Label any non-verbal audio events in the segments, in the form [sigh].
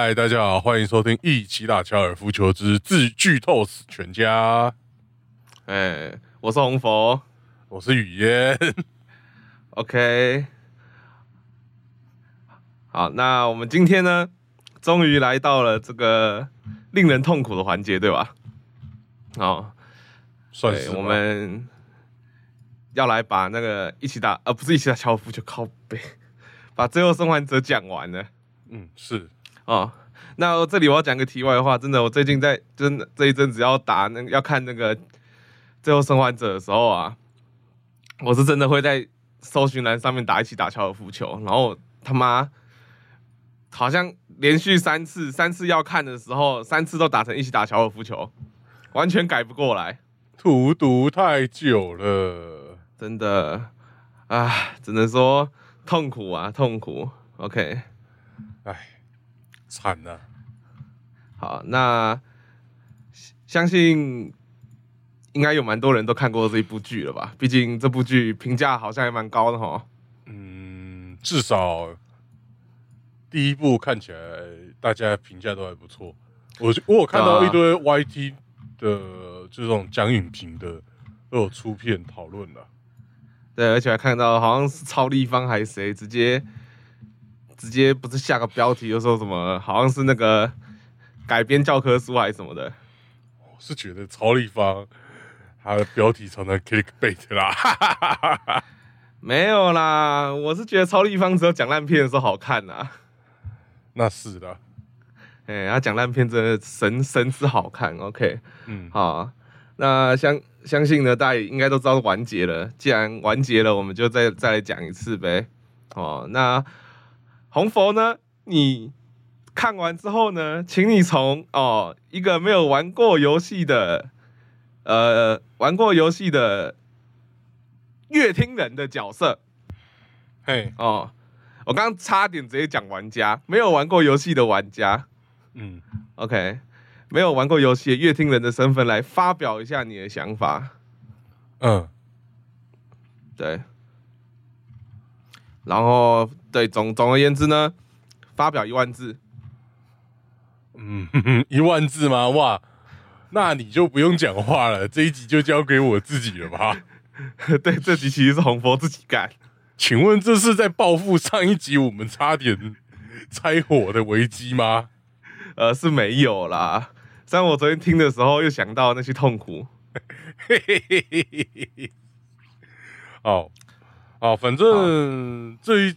嗨，大家好，欢迎收听《一起打高尔夫球之自剧透死全家》。哎，我是红佛我是雨嫣。，OK。好，那我们今天呢，终于来到了这个令人痛苦的环节，对吧？哦，算是我们要来把那个一起打，呃，不是一起打高尔夫球，靠背，把《最后生还者》讲完了。嗯是哦，那这里我要讲个题外话，真的，我最近在真的这一阵子要打那个要看那个《最后生还者》的时候啊，我是真的会在搜寻栏上面打一起打高尔夫球，然后他妈好像连续三次，三次要看的时候，三次都打成一起打高尔夫球，完全改不过来，荼毒太久了。真的啊，只能说痛苦啊，痛苦。OK。哎，惨了。好，那相信应该有蛮多人都看过这一部剧了吧？毕竟这部剧评价好像还蛮高的哈。嗯，至少第一部看起来大家评价都还不错。我我有看到一堆 YT 的这种讲影评的都有出片讨论了。对，而且还看到好像是超立方还是谁直接直接不是下个标题就说什么，好像是那个改编教科书还是什么的。我是觉得曹立方他的标题常常 clickbait 啦，哈哈哈哈哈。没有啦，我是觉得曹立方只有讲烂片的时候好看呐。那是的，哎、他讲烂片真的神神之好看。OK，嗯，好，那相相信呢，大家也应该都知道完结了。既然完结了，我们就再再来讲一次呗。哦，那红佛呢？你看完之后呢，请你从哦一个没有玩过游戏的，呃，玩过游戏的乐听人的角色嘿，哦，我刚刚差点直接讲玩家，没有玩过游戏的玩家。嗯，OK，没有玩过游戏的乐听人的身份来发表一下你的想法。嗯，对，然后对总总而言之呢，发表一万字。嗯，哼 [laughs] 哼一万字吗？哇，那你就不用讲话了，这一集就交给我自己了吧？[laughs] 对，这集其实是红佛自己干。请问这是在报复上一集我们差点拆伙的危机吗？[laughs] 呃，是没有啦。虽然我昨天听的时候又想到那些痛苦。嘿嘿嘿嘿嘿嘿嘿。哦，哦，反正这一，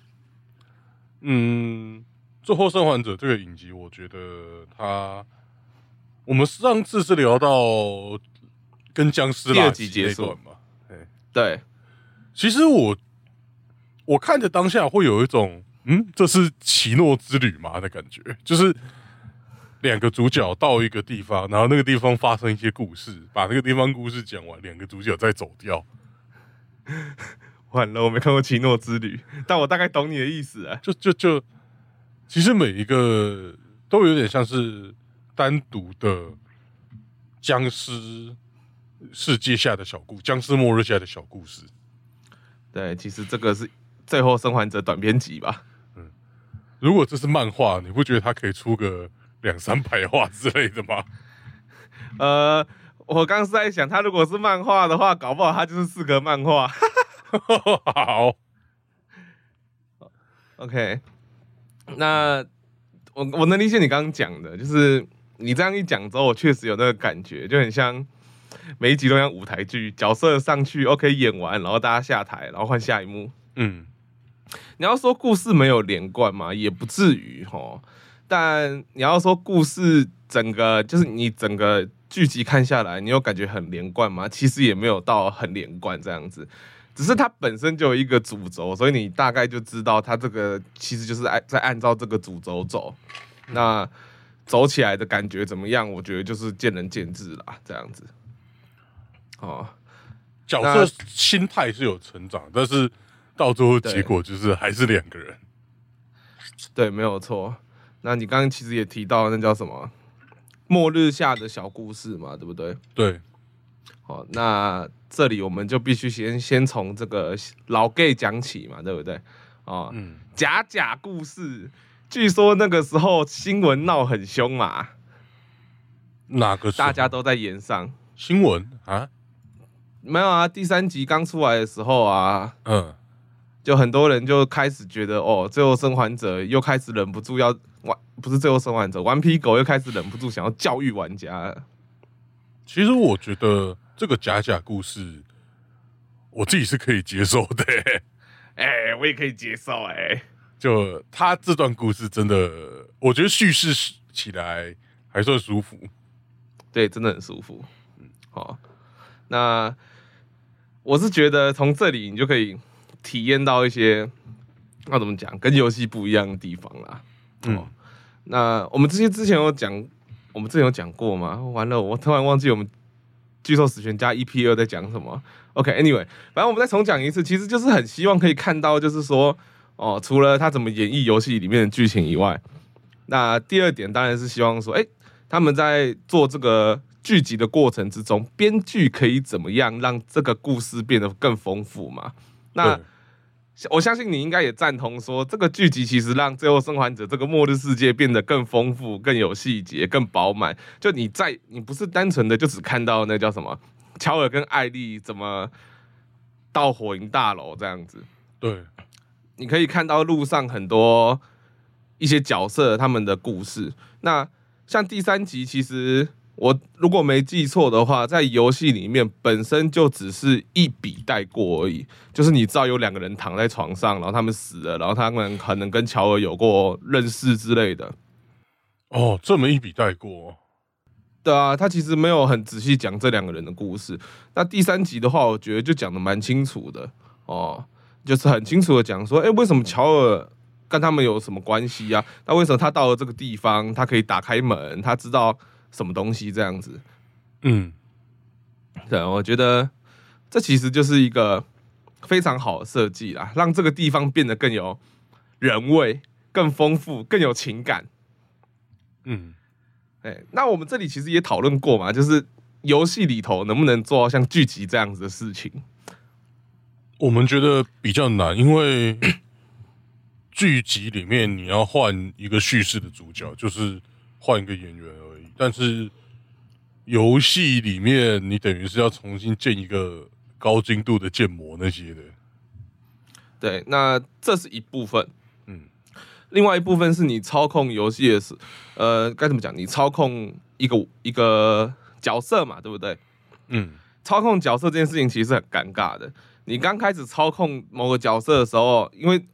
嗯，最后生还者这个影集，我觉得它，我们上次是聊到跟僵尸第二集结束嘛。对，其实我我看着当下会有一种，嗯，这是奇诺之旅嘛的感觉，就是两个主角到一个地方，然后那个地方发生一些故事，把那个地方故事讲完，两个主角再走掉，完了，我没看过《奇诺之旅》，[laughs] 但我大概懂你的意思啊。就就就，其实每一个都有点像是单独的僵尸世界下的小故，僵尸末日下的小故事。对，其实这个是《最后生还者》短篇集吧？嗯如果这是漫画，你不觉得它可以出个两三百话之类的吗？呃，我刚是在想，他如果是漫画的话，搞不好他就是四格漫画。[laughs] 好，OK，那我我能理解你刚刚讲的，就是你这样一讲之后，我确实有那个感觉，就很像每一集都像舞台剧，角色上去 OK 演完，然后大家下台，然后换下一幕。嗯，你要说故事没有连贯嘛，也不至于吼。但你要说故事整个就是你整个剧集看下来，你有感觉很连贯吗？其实也没有到很连贯这样子，只是它本身就有一个主轴，所以你大概就知道它这个其实就是按在按照这个主轴走。那走起来的感觉怎么样？我觉得就是见仁见智啦，这样子。哦，角色心态是有成长，但是到最后结果就是还是两个人。对，没有错。那你刚刚其实也提到那叫什么末日下的小故事嘛，对不对？对，好，那这里我们就必须先先从这个老 gay 讲起嘛，对不对？哦，嗯，假假故事，据说那个时候新闻闹很凶嘛，哪个大家都在演上。新闻啊？没有啊，第三集刚出来的时候啊，嗯，就很多人就开始觉得，哦，最后生还者又开始忍不住要玩，不是最后生还者，顽皮狗又开始忍不住想要教育玩家了。其实我觉得这个假假故事，我自己是可以接受的、[laughs] 哎、我也可以接受、哎，就他这段故事真的，我觉得叙事起来还算舒服。对，真的很舒服。嗯，好，那我是觉得从这里你就可以体验到一些，要怎么讲，跟游戏不一样的地方啦。嗯哦，那我们这些之前有讲，我们之前有讲过吗？完了，我突然忘记我们巨兽死全家 EP 二在讲什么。OK，Anyway，、反正我们再重讲一次，其实就是很希望可以看到，就是说，哦，除了他怎么演绎游戏里面的剧情以外，那第二点当然是希望说，哎、他们在做这个剧集的过程之中，编剧可以怎么样让这个故事变得更丰富嘛？那我相信你应该也赞同说，这个剧集其实让《最后生还者》这个末日世界变得更丰富、更有细节、更饱满。就你在，你不是单纯的就只看到那叫什么乔尔跟艾丽怎么到火营大楼这样子，对，你可以看到路上很多一些角色他们的故事。那像第三集，其实我如果没记错的话，在游戏里面本身就只是一笔带过而已，就是你知道有两个人躺在床上，然后他们死了，然后他们可能跟乔尔有过认识之类的。哦，这么一笔带过，对啊，他其实没有很仔细讲这两个人的故事。那第三集的话，我觉得就讲的蛮清楚的哦，就是很清楚的讲说，哎，为什么乔尔跟他们有什么关系啊？那为什么他到了这个地方，他可以打开门，他知道什么东西这样子？嗯，对，我觉得这其实就是一个非常好的设计啦，让这个地方变得更有人味、更丰富、更有情感。嗯，哎，那我们这里其实也讨论过嘛，就是游戏里头能不能做到像剧集这样子的事情？我们觉得比较难，因为 [coughs] 剧集里面你要换一个叙事的主角，就是换一个演员而已。但是游戏里面，你等于是要重新建一个高精度的建模那些的。对，那这是一部分。嗯，另外一部分是你操控游戏的时，呃，该怎么讲？你操控一个一个角色嘛，对不对？嗯，操控角色这件事情其实很尴尬的。你刚开始操控某个角色的时候，因为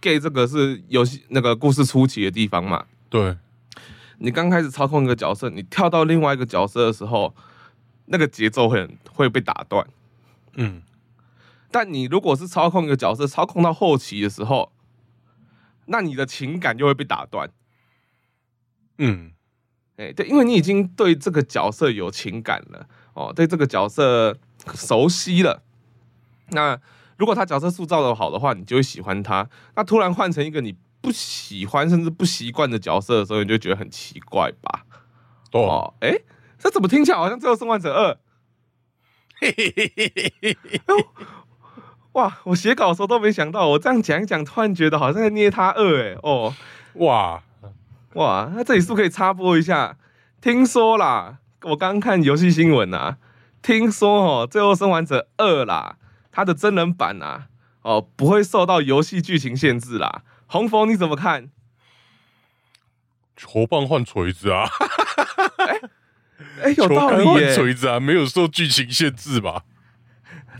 gay 这个是游戏那个故事初期的地方嘛，对，你刚开始操控一个角色，你跳到另外一个角色的时候，那个节奏会很会被打断。嗯，但你如果是操控一个角色，操控到后期的时候，那你的情感就会被打断。嗯，哎、对，因为你已经对这个角色有情感了，哦，对这个角色熟悉了。那如果他角色塑造的好的话，你就会喜欢他。那突然换成一个你不喜欢甚至不习惯的角色的时候，你就觉得很奇怪吧？哦，哦，哎、这怎么听起来好像《最后生还者二》？[laughs] 哇！我写稿的时候都没想到，我这样讲一讲，突然觉得好像在捏他二哎哦哇，哇！那这里是不是可以插播一下？听说啦，我刚看游戏新闻啊，听说哦，《最后生还者二》啦，它的真人版啊，哦不会受到游戏剧情限制啦。红峰你怎么看？球棒换锤子啊，哎、有球杆换道理耶，锤子啊，没有受剧情限制吧？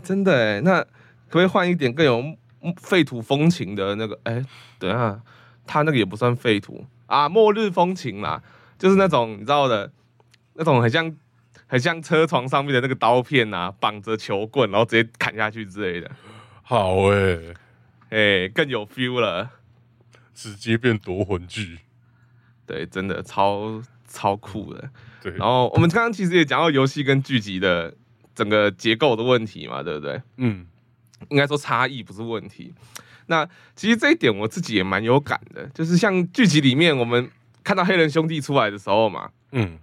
真的哎。那可不可以换一点更有废土风情的那个？哎、等一下，他那个也不算废土啊，末日风情啦，就是那种你知道的，那种很像很像车床上面的那个刀片啊，绑着球棍，然后直接砍下去之类的，好诶、哎、更有 feel 了。直接变夺魂剧。对，真的超超酷的。对，然后我们刚刚其实也讲到游戏跟剧集的整个结构的问题嘛，对不对？嗯，应该说差异不是问题。那其实这一点我自己也蛮有感的，就是像剧集里面我们看到黑人兄弟出来的时候嘛，嗯，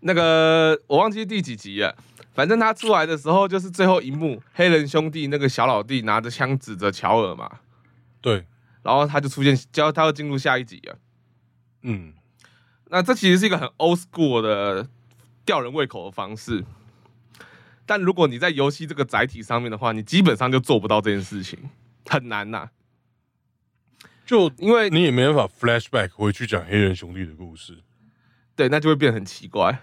那个我忘记第几集了，反正他出来的时候就是最后一幕，黑人兄弟那个小老弟拿着枪指着乔尔嘛，对，然后他就出现，就要他要进入下一集了。嗯，那这其实是一个很 old school 的吊人胃口的方式，但如果你在游戏这个载体上面的话，你基本上就做不到这件事情，很难呐、就因为你也没办法 flashback 回去讲黑人兄弟的故事。对，那就会变得很奇怪。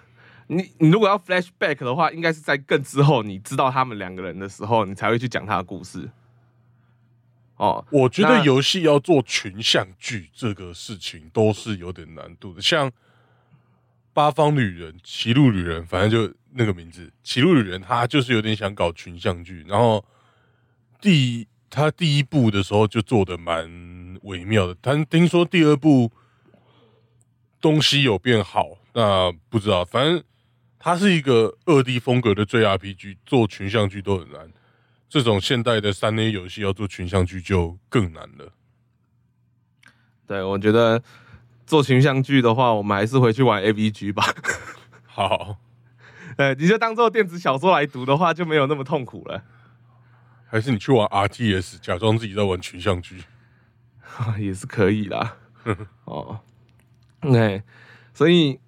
你你如果要 flashback 的话，应该是在更之后，你知道他们两个人的时候，你才会去讲他的故事。哦，我觉得游戏要做群像剧这个事情都是有点难度的，像《八方旅人》《歧路旅人》，反正就那个名字，《歧路旅人》他就是有点想搞群像剧，然后第他第一部的时候就做的蛮微妙的，但听说第二部东西有变好，那不知道，反正它是一个二 D 风格的最 RPG，做群像剧都很难。这种现代的三 A 游戏要做群像剧就更难了。对，我觉得做群像剧的话，我们还是回去玩 AVG 吧。好，[laughs] 对，你就当做电子小说来读的话，就没有那么痛苦了。还是你去玩 RTS，假装自己在玩群像剧。[laughs] 也是可以啦。[laughs] 哦，OK，所以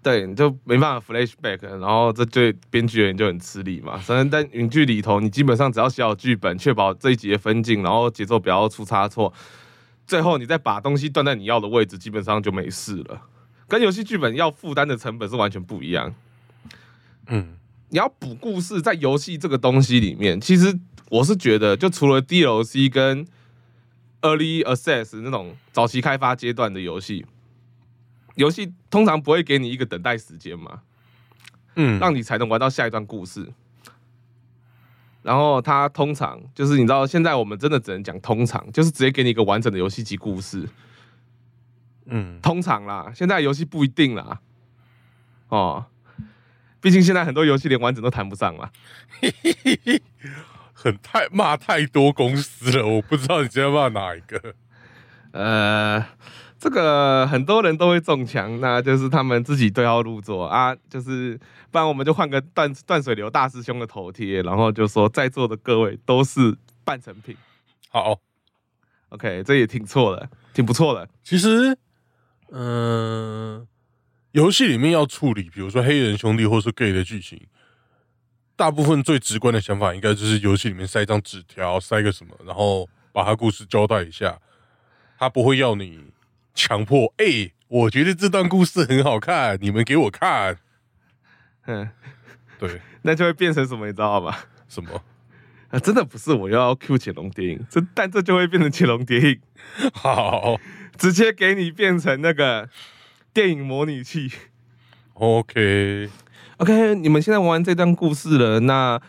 对，你就没办法 flashback，然后这对编剧人就很吃力嘛。反正在云剧里头，你基本上只要写好剧本，确保这一集的分镜，然后节奏不要出差错，最后你再把东西断在你要的位置，基本上就没事了。跟游戏剧本要负担的成本是完全不一样。嗯，你要补故事，在游戏这个东西里面，其实我是觉得，就除了 DLC 跟 Early Access 那种早期开发阶段的游戏，游戏通常不会给你一个等待时间嘛，嗯，让你才能玩到下一段故事。然后它通常就是你知道，现在我们真的只能讲通常，就是直接给你一个完整的游戏及故事。嗯，通常啦，现在游戏不一定啦。哦，毕竟现在很多游戏连完整都谈不上啦。[laughs] 很太骂太多公司了，我不知道你今天骂哪一个。呃，这个很多人都会中枪，那就是他们自己对号入座啊，就是不然我们就换个断断水流大师兄的头贴，然后就说在座的各位都是半成品。好，OK，这也挺错的，挺不错的。其实，嗯、游戏里面要处理，比如说黑人兄弟或是 gay 的剧情，大部分最直观的想法应该就是游戏里面塞一张纸条，塞个什么，然后把他故事交代一下。他不会要你强迫，哎、我觉得这段故事很好看，你们给我看。嗯，对，[laughs] 那就会变成什么，你知道吗？什么？啊，真的不是我要 Q 潜龙谍影，这但这就会变成潜龙谍影，好直接给你变成那个电影模拟器。，OK，OK，你们现在玩完这段故事了，那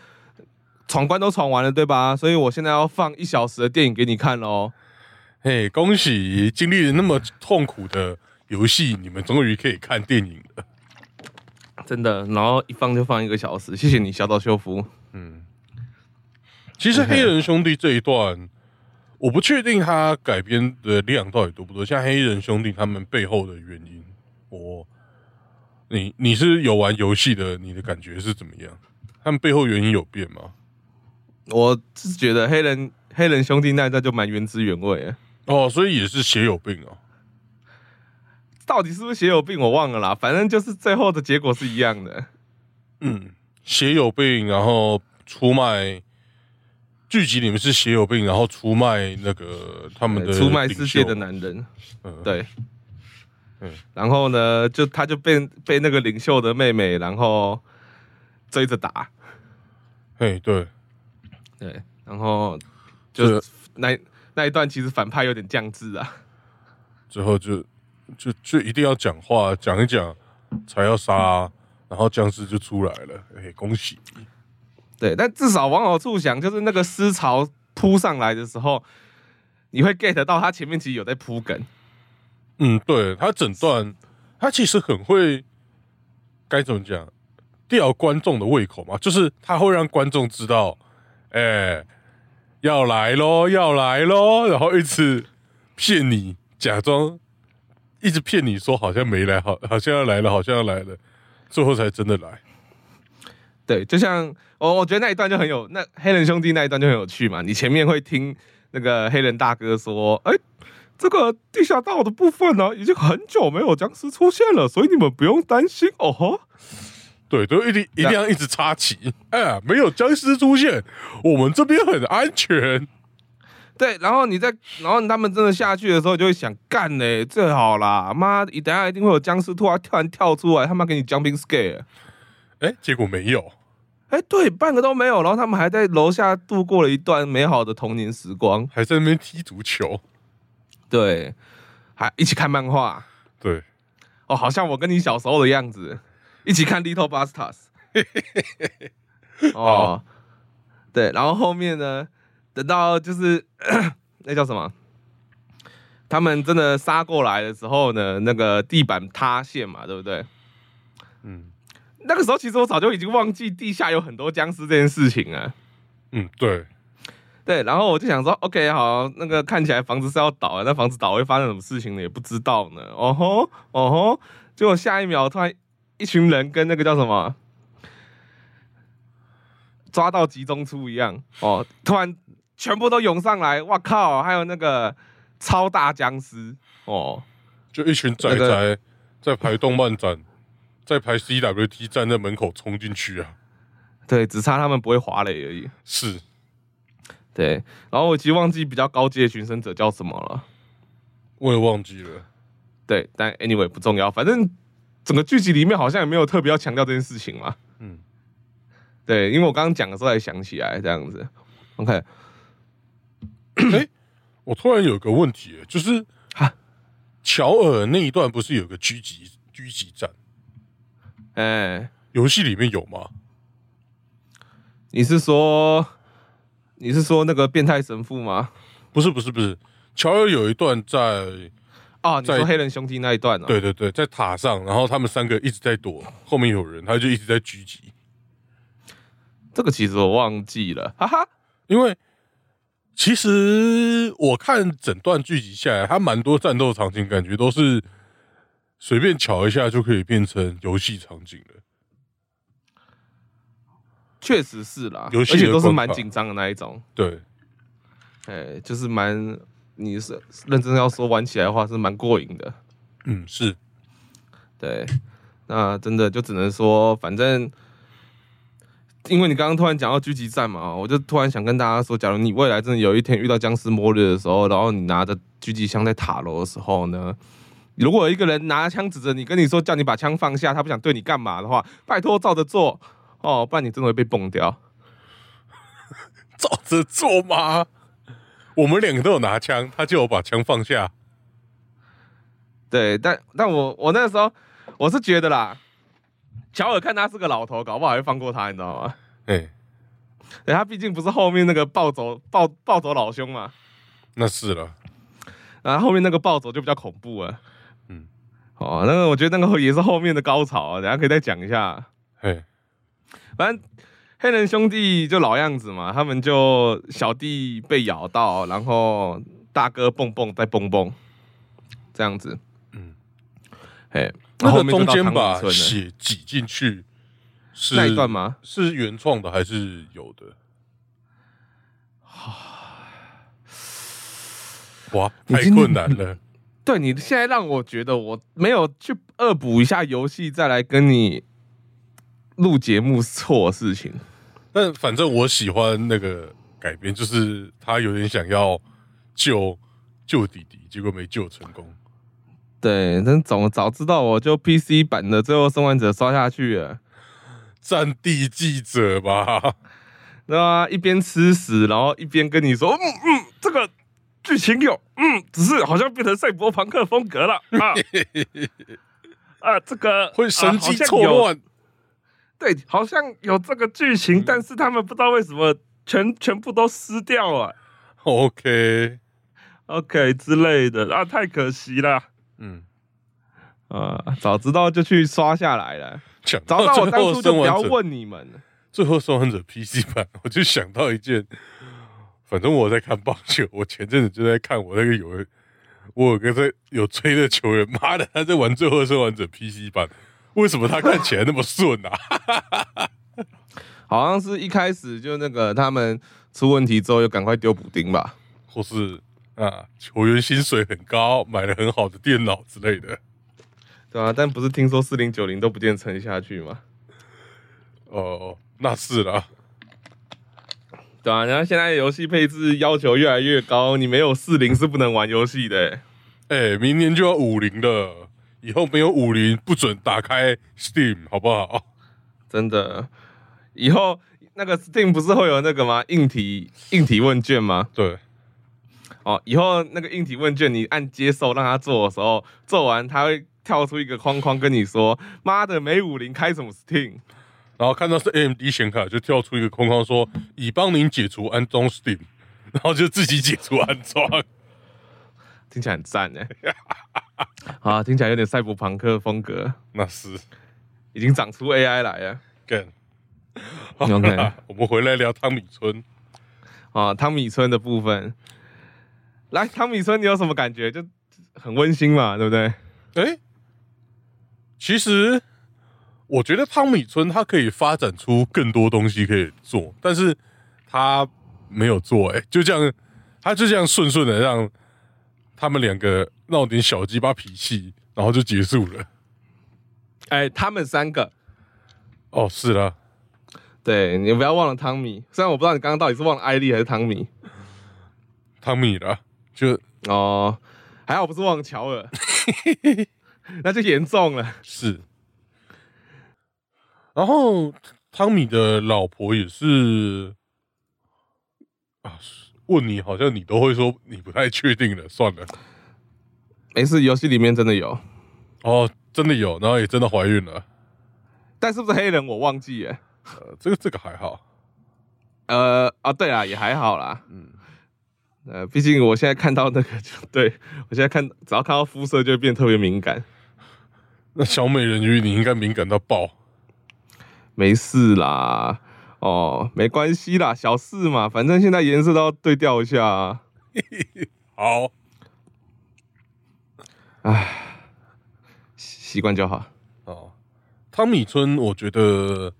闯关都闯完了，对吧？所以我现在要放一小时的电影给你看喽。嘿，恭喜经历了那么痛苦的游戏，你们终于可以看电影了。真的，然后一放就放一个小时，谢谢你，小岛秀夫。嗯，其实黑人兄弟这一段，我不确定他改编的量到底多不多。像黑人兄弟他们背后的原因，我，你你是有玩游戏的，你的感觉是怎么样？他们背后原因有变吗？我是觉得黑人黑人兄弟那一段就蛮原汁原味的，哦，所以也是血有病哦。到底是不是血有病我忘了啦，反正就是最后的结果是一样的。嗯，血有病，然后出卖。剧集里面是血有病，然后出卖那个他们的出卖世界的男人，嗯，对，嗯。然后呢，就他就被被那个领袖的妹妹，然后追着打，嘿，对，对，然后就那那一段其实反派有点降智啊，之后就就就一定要讲话，讲一讲才要杀，然后僵尸就出来了。哎，恭喜！对，但至少往好处想，就是那个思潮扑上来的时候，你会 get 到他前面其实有在铺梗，嗯，对他整段，他其实很会该怎么讲，吊观众的胃口嘛，就是他会让观众知道，哎，要来喽，要来喽，然后一直骗你，假装一直骗你说好像没来，好好像要来了，好像要来了，最后才真的来。对，就像我我觉得那一段就很有，那黑人兄弟那一段就很有趣嘛。你前面会听那个黑人大哥说：“哎、这个地下道的部分呢，已经很久没有僵尸出现了，所以你们不用担心哦吼。对，都一定一定要一直插旗。哎呀，没有僵尸出现，我们这边很安全。对，然后你在，然后他们真的下去的时候，就会想干嘞，最好啦，妈，你等一下一定会有僵尸突然突然跳出来，他妈给你 jumping scare。哎，结果没有。哎，对，半个都没有，然后他们还在楼下度过了一段美好的童年时光。还在那边踢足球。对，还一起看漫画。对，哦，好像我跟你小时候的样子，一起看 Little Busters。[laughs] 哦，对，然后后面呢，等到就是 [coughs] 那叫什么？他们真的杀过来的时候呢，那个地板塌陷嘛，对不对？嗯那个时候其实我早就已经忘记地下有很多僵尸这件事情了。嗯，对，对，然后我就想说，OK，好，那个看起来房子是要倒了，那房子倒会发生什么事情呢？也不知道呢。哦吼，哦吼，结果下一秒突然一群人跟那个叫什么抓到集中出一样，哦，突然全部都涌上来，哇靠！还有那个超大僵尸，哦，就一群仔仔在排动漫展，在排 CWT 站在门口冲进去啊。对，只差他们不会滑垒而已。是，对，然后我其实忘记比较高阶的寻生者叫什么了。我也忘记了。对，但 anyway 不重要，反正整个剧集里面好像也没有特别要强调这件事情嘛。嗯，对，因为我刚刚讲的时候才想起来这样子。OK，[coughs] 哎我突然有个问题，就是哈乔尔那一段不是有个狙击狙击战？哎、游戏里面有吗？你是说你是说那个变态神父吗？不是，不是，不是。乔尔有一段在，哦，你在说黑人兄弟那一段哦？对对对，在塔上，然后他们三个一直在躲，后面有人，他就一直在狙击。这个其实我忘记了，哈哈。因为其实我看整段剧集下来，它蛮多战斗场景，感觉都是随便瞧一下就可以变成游戏场景的。确实是啦，游戏而且都是蛮紧张的那一种，对，哎、就是蛮，你是认真要说玩起来的话是蛮过瘾的，嗯，是，对，那真的就只能说，反正，因为你刚刚突然讲到狙击战嘛，我就突然想跟大家说，假如你未来真的有一天遇到僵尸末日的时候，然后你拿着狙击枪在塔楼的时候呢，如果有一个人拿枪指着你，跟你说叫你把枪放下，他不想对你干嘛的话，拜托照着做哦，不然你真的会被崩掉。[laughs] 照着做吗？我们两个都有拿枪，他就有把枪放下。对，但但我我那时候我是觉得啦，乔尔看他是个老头，搞不好会放过他，你知道吗？哎、[laughs] 对他毕竟不是后面那个暴走暴暴走老兄嘛，那是了。然后后面那个暴走就比较恐怖了。嗯，哦，那个我觉得那个也是后面的高潮啊，等一下可以再讲一下。哎，反正黑人兄弟就老样子嘛，他们就小弟被咬到，然后大哥蹦蹦再蹦蹦，这样子。嗯，哎，那个中间把血挤进去，是那一段吗？是原创的还是有的？[sighs] 哇，太困难了。对你现在让我觉得我没有去恶补一下游戏，再来跟你录节目是错事情。但反正我喜欢那个改编，就是他有点想要救救弟弟，结果没救成功。对，但早早知道我就 PC 版的《最后生还者》刷下去了，战地记者吧，对吧？一边吃屎，然后一边跟你说，嗯嗯，这个剧情有，嗯，只是好像变成赛博朋克风格了啊 [laughs] 啊，这个会神机错。乱。对，好像有这个剧情，但是他们不知道为什么全全部都撕掉了。OK，OK 之类的啊，太可惜了嗯，啊！早知道就去刷下来了，讲早知道我当初就不要问你们。最后生还者 PC 版，[laughs] 我就想到一件，反正我在看棒球，[laughs] 我前阵子就在看我那个有，我有个在有追的球员，妈的，他在玩最后生还者 PC 版，为什么他看起来那么顺啊？[laughs] 好像是一开始就那个他们出问题之后，又赶快丢补丁吧。或是啊球员薪水很高，买了很好的电脑之类的。对啊，但不是听说四零九零都不见撑下去吗？哦，那是啦。对啊，然后现在游戏配置要求越来越高，你没有四零是不能玩游戏的。哎，明年就要五零了，以后没有五零不准打开 Steam，好不好？真的，以后那个 Steam 不是会有那个吗？硬体硬体问卷吗？对。哦，以后那个硬体问卷你按接受让他做的时候，做完他会。跳出一个框框跟你说：“妈的，没五零开什么 Steam？” 然后看到是 AMD 显卡，就跳出一个框框说：“已帮您解除安装 Steam。”然后就自己解除安装，听起来很赞哎！[laughs] [laughs] 啊，听起来有点赛博朋克风格。那是已经长出 AI 来了。干，OK，[laughs] 我们回来聊汤米村啊，汤米村的部分。来，汤米村你有什么感觉？就很温馨嘛，对不对？哎。其实，我觉得汤米村它可以发展出更多东西可以做，但是它没有做，哎，就这样，它就这样顺顺的让他们两个闹点小鸡巴脾气，然后就结束了。哎，他们三个，哦，是啦，对你不要忘了汤米，虽然我不知道你刚刚到底是忘了艾丽还是汤米，汤米了，就哦，还好不是忘了乔尔。[laughs] 那就严重了。是，然后汤米的老婆也是啊，问你好像你都会说你不太确定了，算了，没事，游戏里面真的有。哦，真的有，然后也真的怀孕了，但是不是黑人我忘记了，呃，这个这个还好，呃，啊，对啊，也还好啦，嗯，呃，毕竟我现在看到那个，就对我现在看，只要看到肤色就会变特别敏感。那小美人鱼，你应该敏感到爆。没事啦，哦，没关系啦，小事嘛，反正现在颜色都要对调一下。[laughs] 好，唉，习惯就好。哦，汤米村，我觉得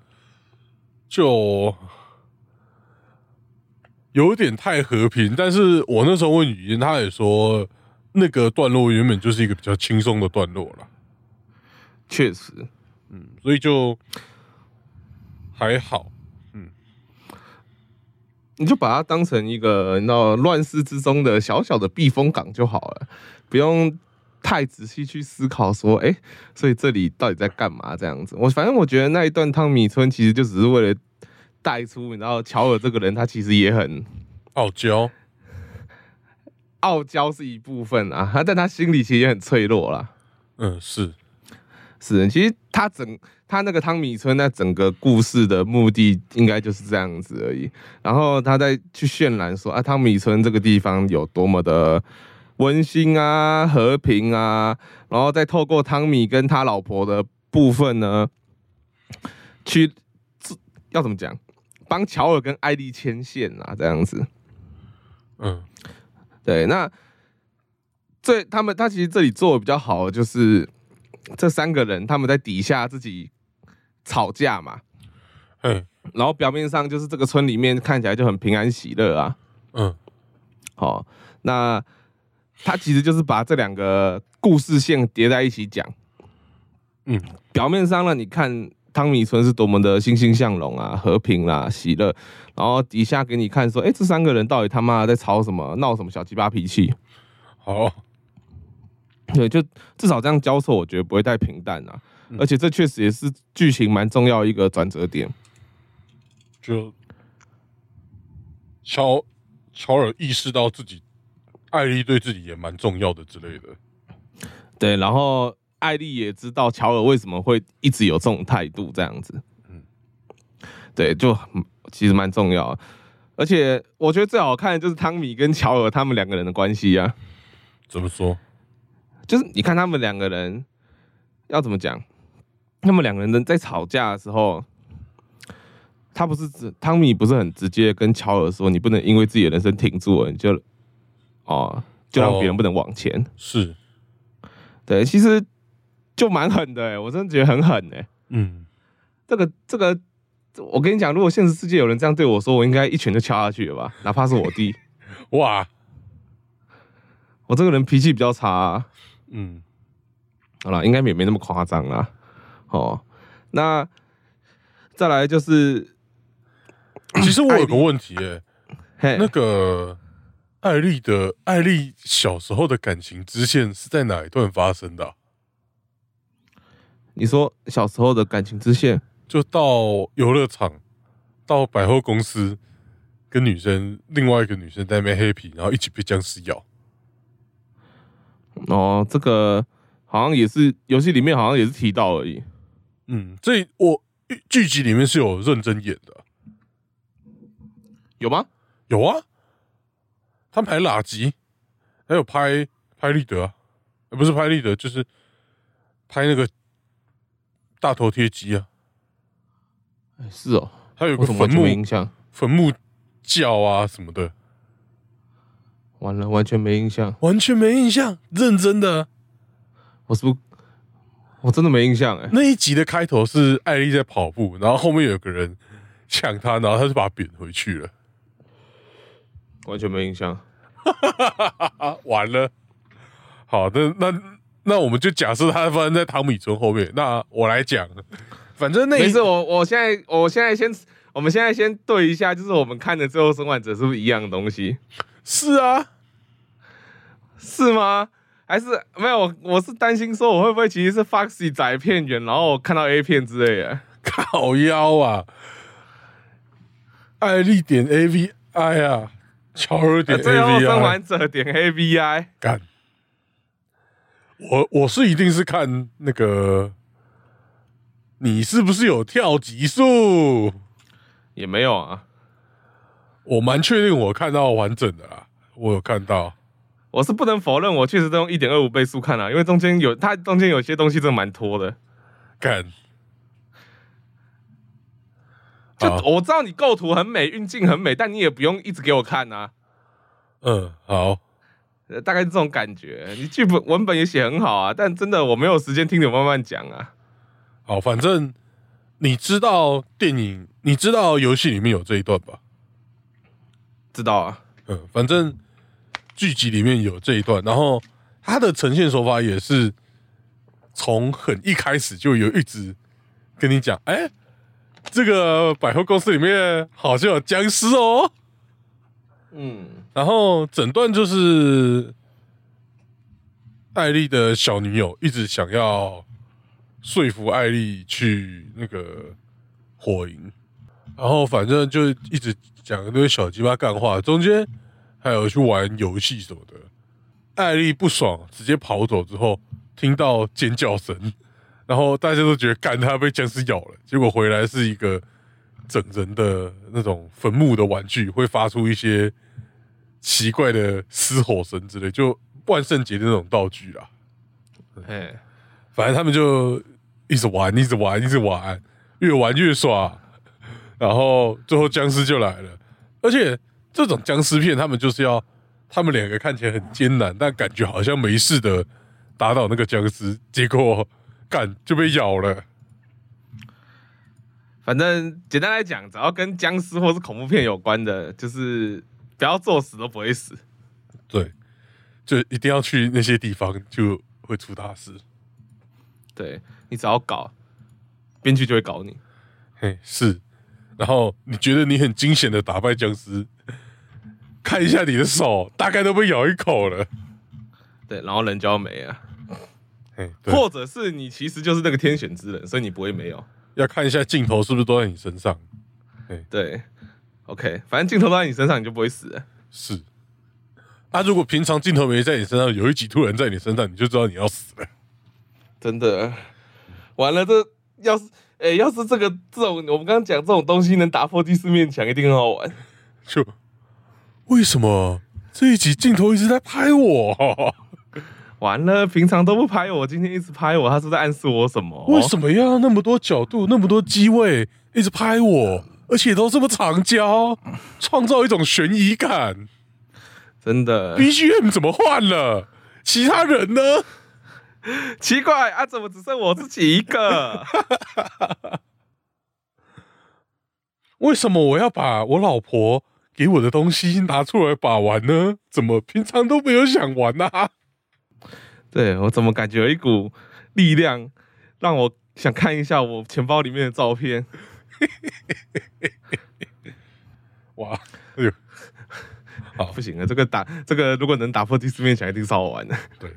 就有点太和平。但是我那时候问语音，他也说那个段落原本就是一个比较轻松的段落了。确实，嗯，所以就还好，嗯，你就把它当成一个那乱世之中的小小的避风港就好了，不用太仔细去思考说，哎，所以这里到底在干嘛？这样子，我反正我觉得那一段汤米村其实就只是为了带出，你知道乔尔这个人他其实也很傲娇，傲娇是一部分啊，但他心里其实也很脆弱啦。嗯，是。是，其实他整他那个汤米村那整个故事的目的应该就是这样子而已。然后他再去渲染说啊，汤米村这个地方有多么的温馨啊、和平啊，然后再透过汤米跟他老婆的部分呢，去要怎么讲，帮乔尔跟艾丽牵线啊，这样子。嗯，对，那这他们他其实这里做的比较好，就是。这三个人他们在底下自己吵架嘛，嗯，然后表面上就是这个村里面看起来就很平安喜乐啊，嗯，好，那他其实就是把这两个故事线叠在一起讲，嗯，表面上呢，你看汤米村是多么的欣欣向荣啊，和平啦，喜乐，然后底下给你看说，哎，这三个人到底他妈在吵什么，闹什么小鸡巴脾气，好。对，就至少这样交错，我觉得不会太平淡啊。而且这确实也是剧情蛮重要一个转折点。就乔乔尔意识到自己艾丽对自己也蛮重要的之类的。对，然后艾丽也知道乔尔为什么会一直有这种态度，这样子。嗯，对，就其实蛮重要。而且我觉得最好看的就是汤米跟乔尔他们两个人的关系啊。怎么说？就是你看他们两个人要怎么讲？他们两个人在吵架的时候，他不是指汤米不是很直接跟乔尔说：“你不能因为自己的人生停住了，你就哦，就让别人不能往前。”是，对，其实就蛮狠的哎，我真的觉得很狠哎。嗯，这个这个，我跟你讲，如果现实世界有人这样对我说，我应该一拳就敲下去了吧，哪怕是我弟。[laughs] 哇，我这个人脾气比较差、啊。嗯，好了，应该也没那么夸张啦。哦，那再来就是，其实我有个 [coughs] 问题、欸，嘿，那个艾丽的艾丽小时候的感情支线是在哪一段发生的啊、你说小时候的感情支线，就到游乐场，到百货公司，跟女生另外一个女生在那边黑皮，然后一起被僵尸咬。哦，这个好像也是游戏里面好像也是提到而已。嗯，这我剧集里面是有认真演的，有吗？有啊，他们还拉吉，还有拍拍立得啊，呃不是拍立得，就是拍那个大头贴机啊，哎是哦，还有我怎么完全个坟墓没印象？坟墓叫啊什么的，完了，完全没印象。完全没印象，认真的。我是不是我真的没印象哎、那一集的开头是艾丽在跑步，然后后面有个人抢她，然后她就把她扁回去了。完全没印象。啊，[laughs] 完了。好的，那那我们就假设它发生在汤米村后面。那我来讲，反正那一没事，我我现在我现在先我们现在先对一下，就是我们看的《最后生还者》是不是一样的东西？是啊，是吗？还是没有？我我是担心说我会不会其实是 Foxy 载片源，然后我看到 A 片之类的。[laughs] 靠腰啊，艾丽点 A V I 啊，乔尔点呃 A 最后 V 生 I 还者点 A V I，干。我我是一定是看那个，你是不是有跳级数？也没有啊。我蛮确定我看到完整的啦，我有看到。我是不能否认，我确实都用一点二五倍速看啊，因为中间有它中间有些东西真的蛮拖的。干，就我知道你构图很美，运镜很美，但你也不用一直给我看啊。嗯，好，呃大概是这种感觉。你剧本文本也写很好啊，但真的我没有时间听你慢慢讲啊。好，反正你知道电影，你知道游戏里面有这一段吧？知道啊，嗯，反正剧集里面有这一段，然后它的呈现手法也是从很一开始就有一直跟你讲，哎、这个百货公司里面好像有僵尸哦。嗯，然后整段就是艾丽的小女友一直想要说服艾丽去那个火营，然后反正就一直讲一堆小鸡巴干话，中间还有去玩游戏什么的。艾丽不爽，直接跑走之后，听到尖叫声，然后大家都觉得干他被僵尸咬了，结果回来是一个整人的那种坟墓的玩具，会发出一些奇怪的嘶吼声之类，就万圣节的那种道具啦。嘿，反正他们就一直玩，一直玩，一直玩，越玩越爽。然后最后僵尸就来了，而且这种僵尸片，他们就是要他们两个看起来很艰难，但感觉好像没事的打倒那个僵尸，结果干就被咬了。反正简单来讲，只要跟僵尸或是恐怖片有关的，就是不要作死都不会死。对，就一定要去那些地方，就会出大事。对你只要搞，编剧就会搞你。嘿，是。然后你觉得你很惊险的打败僵尸，看一下你的手，大概都被咬一口了。对，然后人就要没了，或者是你其实就是那个天选之人，所以你不会没有。要看一下镜头是不是都在你身上。对，OK，反正镜头都在你身上，你就不会死。是。啊，如果平常镜头没在你身上，有一集突然在你身上，你就知道你要死了。真的，完了，这要是哎、要是这个这种我们刚刚讲这种东西能打破第四面墙，一定很好玩。[laughs] 就为什么这一集镜头一直在拍我？[laughs] 完了，平常都不拍我，今天一直拍我，他是在暗示我什么？为什么要那么多角度、那么多机位一直拍我，而且都这么长焦，创造一种悬疑感真的？BGM 怎么换了？其他人呢？奇怪啊，怎么只剩我自己一个？[laughs] 为什么我要把我老婆给我的东西拿出来把玩呢？怎么平常都没有想玩呐、[laughs] 对我怎么感觉有一股力量，让我想看一下我钱包里面的照片。[laughs] 哇，哎呦，好 [laughs] 不行啊，这个打这个如果能打破第四面墙，一定超好玩的。对，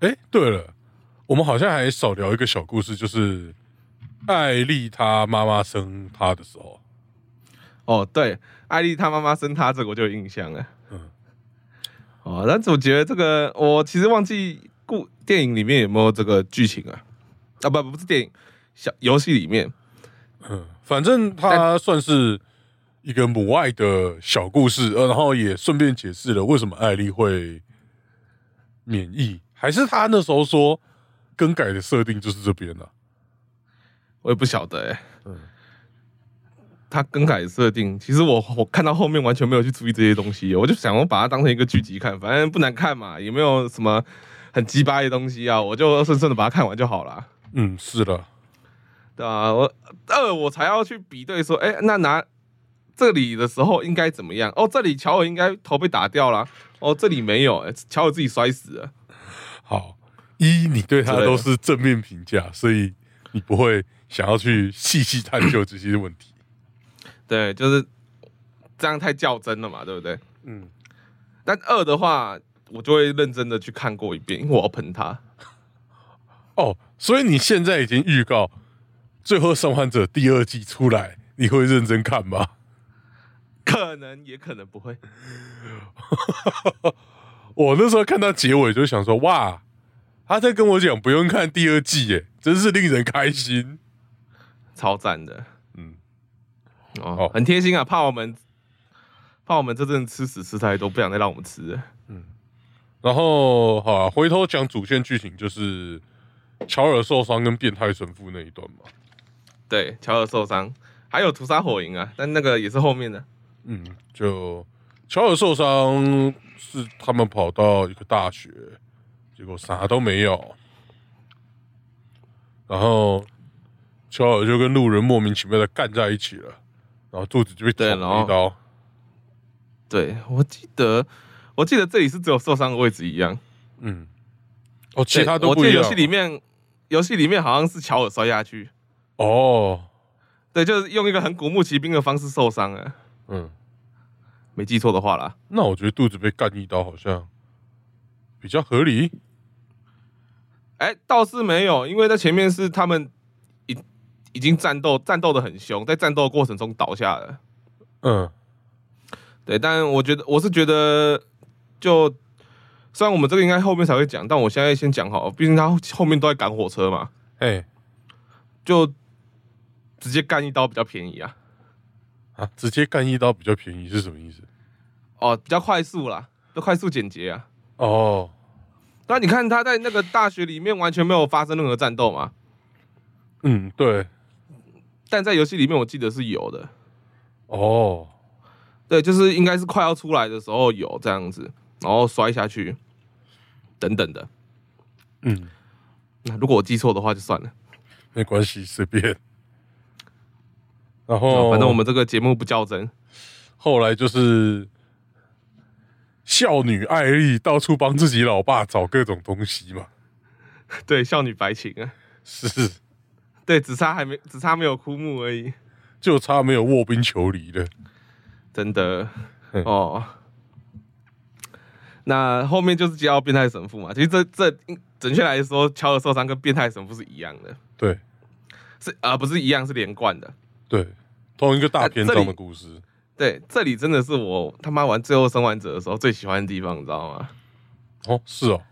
哎，对了，我们好像还少聊一个小故事，就是艾丽她妈妈生她的时候，哦，对，艾丽她妈妈生她这个我就有印象了。嗯，哦，但是我觉得这个我其实忘记故电影里面有没有这个剧情啊？啊，不，不是电影，小游戏里面。嗯，反正她算是一个母爱的小故事，呃，然后也顺便解释了为什么艾丽会免疫，还是他那时候说更改的设定就是这边了、我也不晓得哎、嗯他更改设定，其实我我看到后面完全没有去注意这些东西，我就想我把它当成一个剧集看，反正不难看嘛，也没有什么很鸡巴的东西啊，我就顺顺的把它看完就好了，嗯，是的，对啊、我二我才要去比对说，哎、那拿这里的时候应该怎么样？哦，这里乔尔应该头被打掉了，哦，这里没有，哎乔尔自己摔死了。好，一你对他都是正面评价，所以你不会想要去细细探究这些问题。对，就是这样太较真了嘛，对不对？嗯，但二的话，我就会认真的去看过一遍，因为我要喷他。[laughs] 哦，所以你现在已经预告《最后生还者》第二季出来，你会认真看吗？[laughs] 可能也可能不会，[laughs] 我那时候看到结尾就想说，哇，他在跟我讲不用看第二季，耶，真是令人开心。超赞的嗯，哦哦，很贴心啊，怕我们怕我们这阵吃屎吃太多，不想再让我们吃嗯。然后好啊，回头讲主线剧情，就是乔尔受伤跟变态神父那一段嘛。对，乔尔受伤，还有屠杀火营啊，但那个也是后面的。嗯，就乔尔受伤是他们跑到一个大学，结果啥都没有，然后乔尔就跟路人莫名其妙的干在一起了，然后肚子就被捅了一刀。对我记得，我记得这里是只有受伤的位置一样，嗯，哦，其他对我记得游都不一样。戏里面，游戏里面好像是乔尔摔下去，哦，对，就是用一个很古墓奇兵的方式受伤了，嗯，没记错的话啦。那我觉得肚子被干一刀好像比较合理。哎，倒是没有，因为在前面是他们已已经战斗战斗的很凶，在战斗的过程中倒下了。嗯对，但我觉得我是觉得，就虽然我们这个应该后面才会讲，但我现在先讲好，毕竟他后面都在赶火车嘛，哎就直接干一刀比较便宜啊。啊，直接干一刀比较便宜是什么意思？哦，比较快速啦，都快速简洁啊。哦，那你看他在那个大学里面完全没有发生任何战斗嘛，嗯，对，但在游戏里面我记得是有的。哦，对，就是应该是快要出来的时候有这样子，然后摔下去，等等的。嗯，那如果我记错的话就算了，没关系，随便。然哦后，反正我们这个节目不较真。后来就是少女艾丽到处帮自己老爸找各种东西嘛，对，少女白情啊，是，对，只差还没只差没有枯木而已，就差没有卧冰求鲤了。真的嗯哦。那后面就是接到变态神父嘛，其实这这准确来说，乔尔受伤跟变态神父是一样的，对是啊、不是一样，是连贯的。对，同一个大篇章的故事。对，这里真的是我他妈玩《最后生还者》的时候最喜欢的地方，你知道吗？哦，是哦，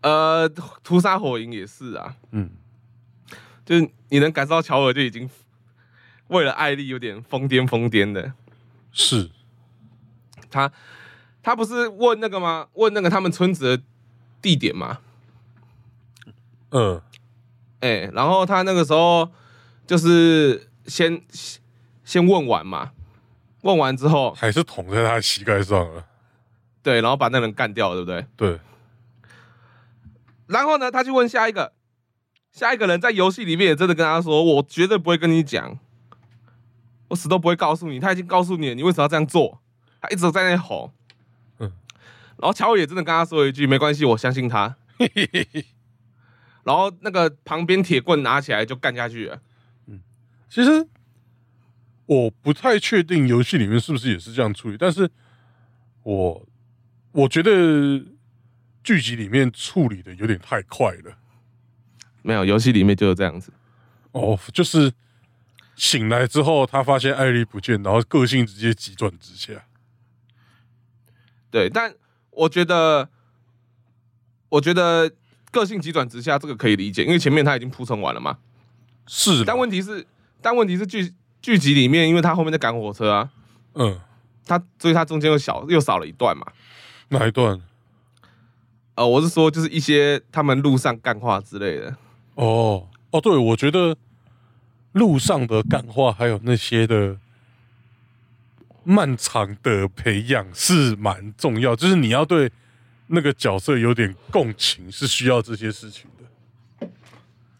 呃，屠杀火影也是啊，嗯，就是你能感受到乔尔就已经为了艾丽有点疯癫疯癫的。是，他他不是问那个吗？问那个他们村子的地点吗？嗯，哎、然后他那个时候就是先先问完嘛，问完之后，还是捅在他膝盖上了。对，然后把那人干掉，对不对？对，然后呢，他去问下一个，下一个人在游戏里面也真的跟他说：“我绝对不会跟你讲。”我死都不会告诉你。他已经告诉你了，你为什么要这样做？他一直在那吼。嗯然后乔尔也真的跟他说一句：“没关系，我相信他。[laughs] ”然后那个旁边铁棍拿起来就干下去了。嗯其实我不太确定游戏里面是不是也是这样处理，但是我我觉得剧集里面处理的有点太快了。没有，游戏里面就是这样子。哦，就是醒来之后，他发现艾丽不见，然后个性直接急转直下。对，但我觉得，我觉得个性急转直下这个可以理解，因为前面他已经铺陈完了嘛。是，但问题是，但问题是剧剧集里面，因为他后面在赶火车啊，嗯，他所以他中间又小又少了一段嘛。哪一段？呃，我是说，就是一些他们路上干话之类的。哦哦，对，我觉得路上的感化还有那些的漫长的培养是蛮重要，就是你要对那个角色有点共情，是需要这些事情的。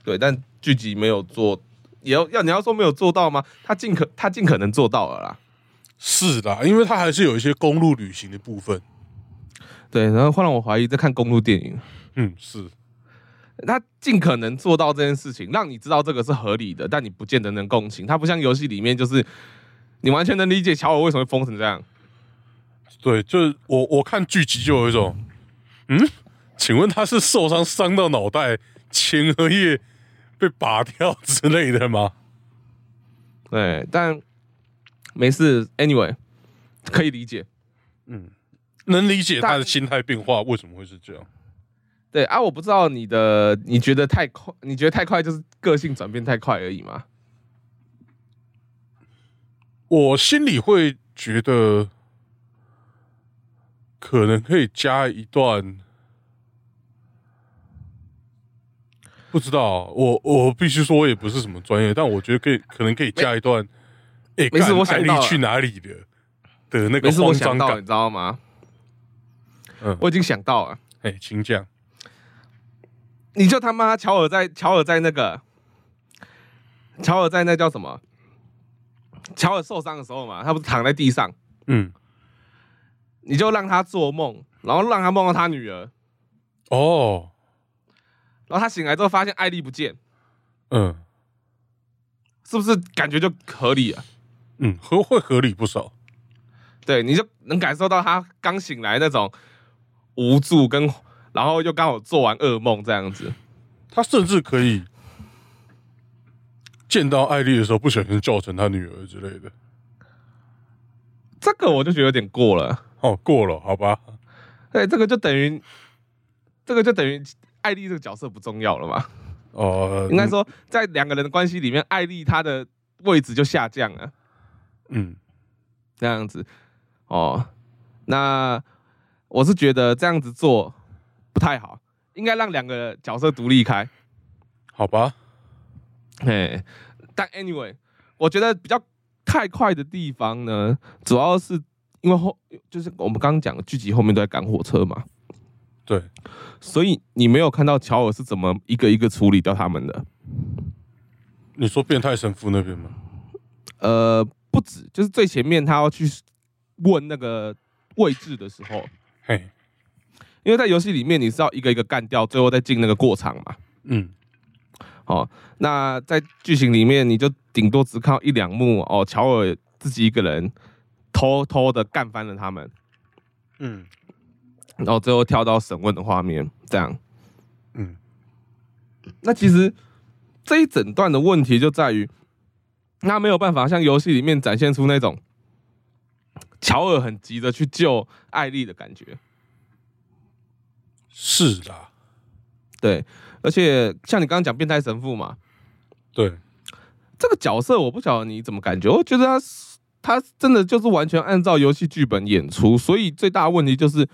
对，但剧集没有做，也要要你要说没有做到吗？他尽可他尽可能做到了啦。是啦，因为他还是有一些公路旅行的部分。对，然后会让我怀疑在看公路电影。嗯，是他尽可能做到这件事情，让你知道这个是合理的，但你不见得能共情。他不像游戏里面，就是你完全能理解乔尔为什么会疯成这样。对，就是我我看剧集就有一种，嗯，请问他是受伤伤到脑袋，前额叶被拔掉之类的吗？对，但没事，anyway，可以理解。嗯能理解他的心态变化为什么会是这样。对啊，我不知道你的，你觉得太快，你觉得太快就是个性转变太快而已吗？我心里会觉得，可能可以加一段，不知道，我我必须说，我也不是什么专业，但我觉得可以，可能可以加一段，哎、没事干我想到了艾丽去哪里了的那个慌张感你。知道吗？嗯，我已经想到了，哎，请讲。你就他妈乔尔在乔尔在那个乔尔在那叫什么？乔尔受伤的时候嘛，他不是躺在地上，嗯，你就让他做梦，然后让他梦到他女儿，哦，然后他醒来之后发现艾丽不见，嗯是不是感觉就合理啊？嗯，合会合理不少。对，你就能感受到他刚醒来那种无助跟，然后又刚好做完噩梦这样子。他甚至可以见到艾丽的时候，不小心叫成他女儿之类的。这个我就觉得有点过了。哦，过了，好吧。对，这个就等于，这个就等于艾丽这个角色不重要了嘛？哦，应该说，在两个人的关系里面，艾丽她的位置就下降了，嗯，这样子。哦，那我是觉得这样子做不太好，应该让两个角色独立开。好吧。嘿，但 anyway，我觉得比较太快的地方呢，主要是因为后就是我们刚刚讲的剧集后面都在赶火车嘛，对，所以你没有看到乔尔是怎么一个一个处理掉他们的。你说变态神父那边吗？呃，不止，就是最前面他要去问那个位置的时候，嘿，因为在游戏里面你是要一个一个干掉，最后再进那个过场嘛。嗯，哦，那在剧情里面你就顶多只看到一两幕哦，乔尔自己一个人偷偷的干翻了他们，嗯然后最后跳到审问的画面，这样。嗯，那其实这一整段的问题就在于，那没有办法像游戏里面展现出那种乔尔很急着去救艾丽的感觉。是啦，对，而且像你刚刚讲变态神父嘛，对，这个角色我不晓得你怎么感觉，我觉得他是他真的就是完全按照游戏剧本演出，所以最大的问题就是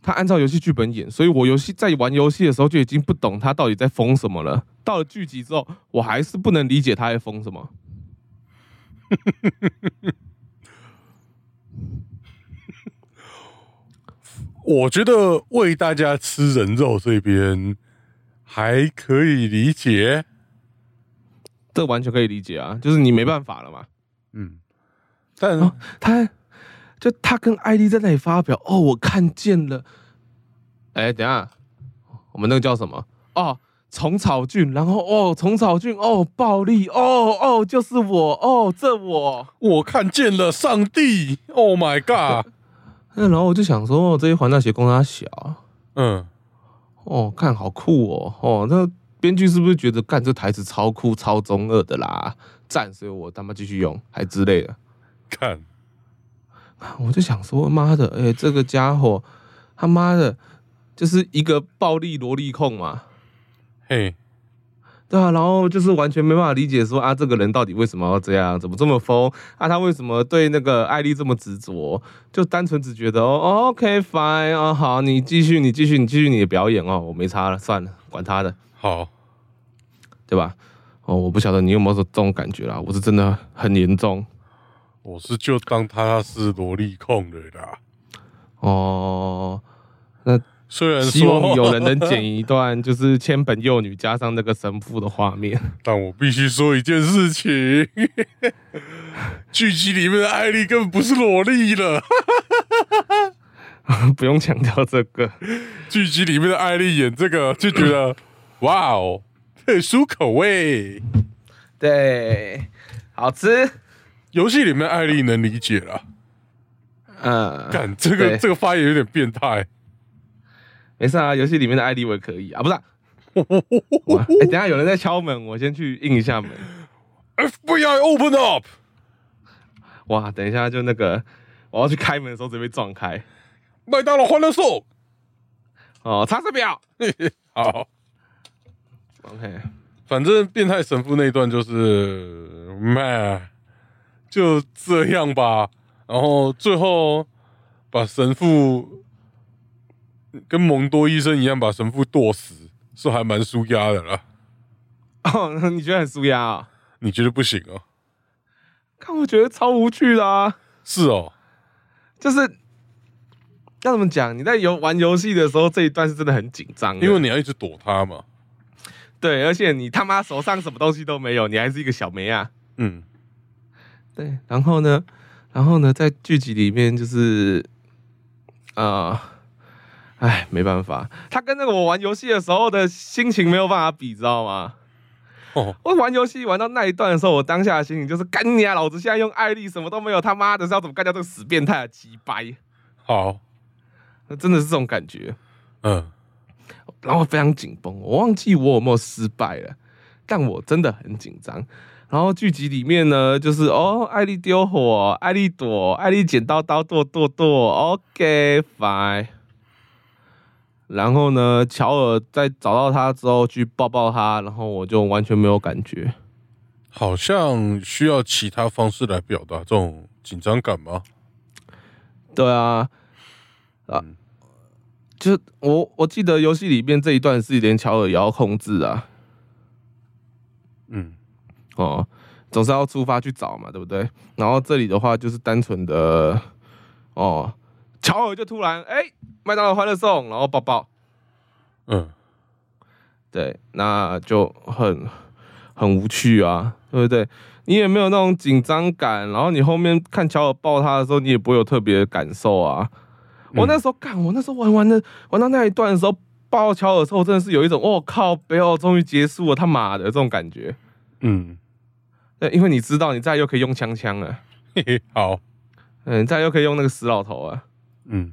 他按照游戏剧本演，所以我游戏在玩游戏的时候就已经不懂他到底在疯什么了。到了剧集之后，我还是不能理解他在疯什么。我觉得为大家吃人肉这边还可以理解。这完全可以理解啊，就是你没办法了嘛。嗯，但哦他就他跟艾丽在那里发表，哦，我看见了。哎，等一下，我们那个叫什么？哦，虫草菌，然后哦，虫草菌，哦，暴力，哦哦，就是我，哦，这我。我看见了上帝，Oh my god！那然后我就想说，哦这一环那些公他小，嗯，哦，看好酷哦，哦，那编剧是不是觉得干这台词超酷、超中二的啦？赞，所以我他妈继续用，还之类的。看，我就想说，妈的，哎、这个家伙他妈的，就是一个暴力萝莉控嘛，嘿，对啊，然后就是完全没办法理解说啊，这个人到底为什么要这样，怎么这么疯啊？他为什么对那个艾丽这么执着？就单纯只觉得哦哦，OK fine 哦，好，你继续，你继续，你继续你的表演哦，我没差了，算了，管他的，好，对吧？哦，我不晓得你有没有这种感觉啦，我是真的很严重我是就当他是萝莉控的啦。哦。虽然希望说有人能剪一段，就是千本幼女加上那个神父的画面。[laughs] 但我必须说一件事情，[laughs] 剧集里面的艾丽根本不是萝莉了，[laughs] 不用强调这个，剧集里面的艾丽演这个就觉得 [coughs] 哇哦，特殊口味。对，好吃。游戏里面的艾丽能理解了，嗯，干这个对这个发言有点变态。没事啊，游戏里面的 ID 我也可以啊，不是、[laughs] 等下有人在敲门，我先去应一下门。FBI open up，哇，等一下就那个，我要去开门的时候直接被撞开。麦当劳欢乐颂。哦，查水表。[laughs] 好，OK，反正变态神父那一段就是，man，就这样吧。然后最后把神父跟蒙多医生一样把神父剁死，是还蛮舒压的啦。哦，你觉得很舒压啊？[laughs] 你觉得不行哦？看，我觉得超无趣的啊。是哦，就是要怎么讲？你在游玩游戏的时候，这一段是真的很紧张，因为你要一直躲他嘛。对，而且你他妈手上什么东西都没有，你还是一个小梅啊。嗯，对，然后呢，然后呢，在剧集里面就是，呃，哎，没办法，他跟那个我玩游戏的时候的心情没有办法比，知道吗？哦，我玩游戏玩到那一段的时候，我当下的心情就是干你啊！老子现在用艾丽什么都没有，他妈的是要怎么干掉这个死变态的鸡掰？好，那真的是这种感觉，嗯，然后非常紧绷，我忘记我有没有失败了，但我真的很紧张。然后剧集里面呢，就是哦，艾丽丢火，艾丽躲，艾丽剪刀刀剁剁剁，OK fine。然后呢，乔尔在找到他之后去抱抱他，然后我就完全没有感觉。好像需要其他方式来表达这种紧张感吗？对啊，啊嗯，就我我记得游戏里面这一段是连乔尔也要控制啊，嗯，哦，总是要出发去找嘛，对不对？然后这里的话就是单纯的，哦，乔尔就突然哎，麦当劳欢乐颂，然后抱抱，嗯，对，那就很很无趣啊，对不对？你也没有那种紧张感，然后你后面看乔尔抱他的时候，你也不会有特别的感受啊。我那时候干，我那时候玩玩的玩到那一段的时候，抱乔尔的时候，真的是有一种我、哦、靠，背后终于结束了，他妈的这种感觉。嗯，对，因为你知道你再又可以用枪枪了，嘿嘿，好，嗯，你再又可以用那个死老头啊。嗯，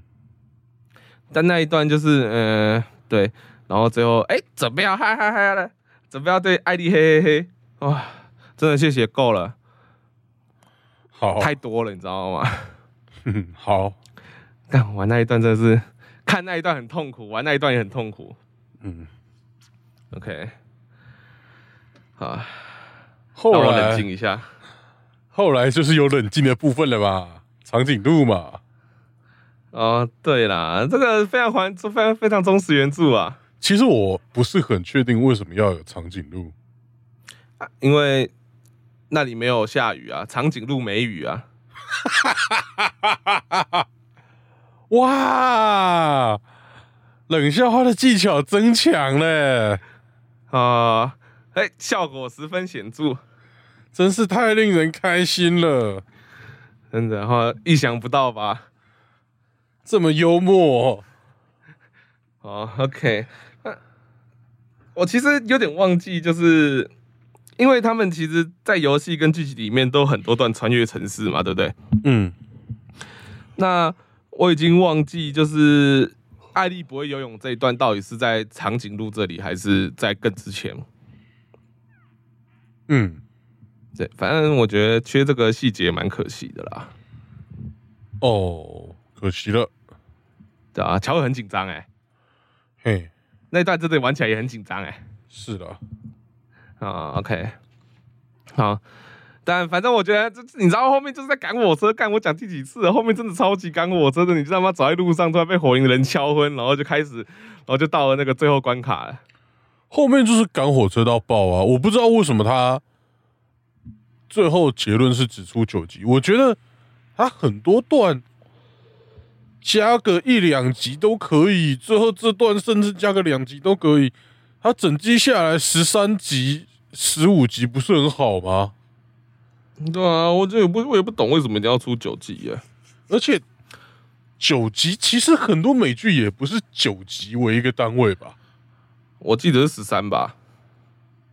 但那一段就是，呃，对，然后最后，哎、准备要嗨嗨嗨了，准备要对艾丽嘿嘿嘿，哇，真的谢谢够了，好，太多了，你知道吗？嗯 [laughs] 好，干玩那一段真的是，看那一段很痛苦，玩那一段也很痛苦。嗯，OK，好，后让我冷静一下。后来就是有冷静的部分了吧，长颈鹿嘛，哦，对啦，这个非常还非常非常忠实原著啊，其实我不是很确定为什么要有长颈鹿，因为那里没有下雨啊，长颈鹿没雨啊。[laughs] 哇，冷笑话的技巧增强了，啊，哎、效果十分显著。真是太令人开心了，真的哈，意想不到吧？这么幽默，哦，OK，那我其实有点忘记，就是因为他们其实，在游戏跟剧集里面都有很多段穿越城市嘛，对不对？嗯，那我已经忘记，就是艾丽不会游泳这一段到底是在长颈鹿这里，还是在更之前？嗯，对，反正我觉得缺这个细节蛮可惜的啦。哦，可惜了，对啊，乔尔很紧张哎，嘿，那一段真的玩起来也很紧张哎。是的，啊，OK，好，但反正我觉得这你知道后面就是在赶火车，干我讲第几次了？后面真的超级赶火车的，你知道吗？走在路上突然被火影的人敲昏，然后就开始，然后就到了那个最后关卡了。后面就是赶火车到爆啊！我不知道为什么他最后结论是只出九集，我觉得他很多段加个一两集都可以，最后这段甚至加个两集都可以。它整季下来十三集、十五集不是很好吗？对啊，我这也不我也不懂为什么一定要出九集耶。而且九集其实很多美剧也不是九集为一个单位吧我记得是十三吧？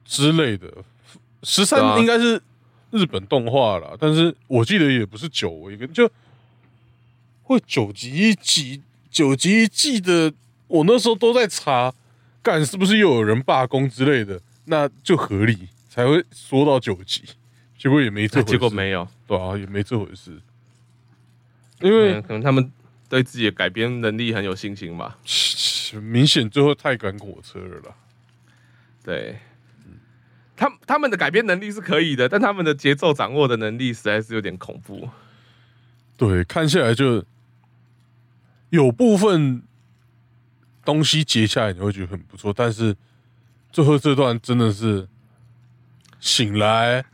之类的，十三应该是日本动画啦，但是我记得也不是九为一个，就会九级一集，九级一季的，我那时候都在查，干是不是又有人罢工之类的，那就合理才会缩到九级，结果也没这回事，结果没有，对啊，也没这回事，因为嗯，可能他们对自己的改编能力很有信心吧。明显最后太赶火车了啦。对，他他们的改编能力是可以的，但他们的节奏掌握的能力实在是有点恐怖。对，看下来就有部分东西截下来你会觉得很不错，但是最后这段真的是醒来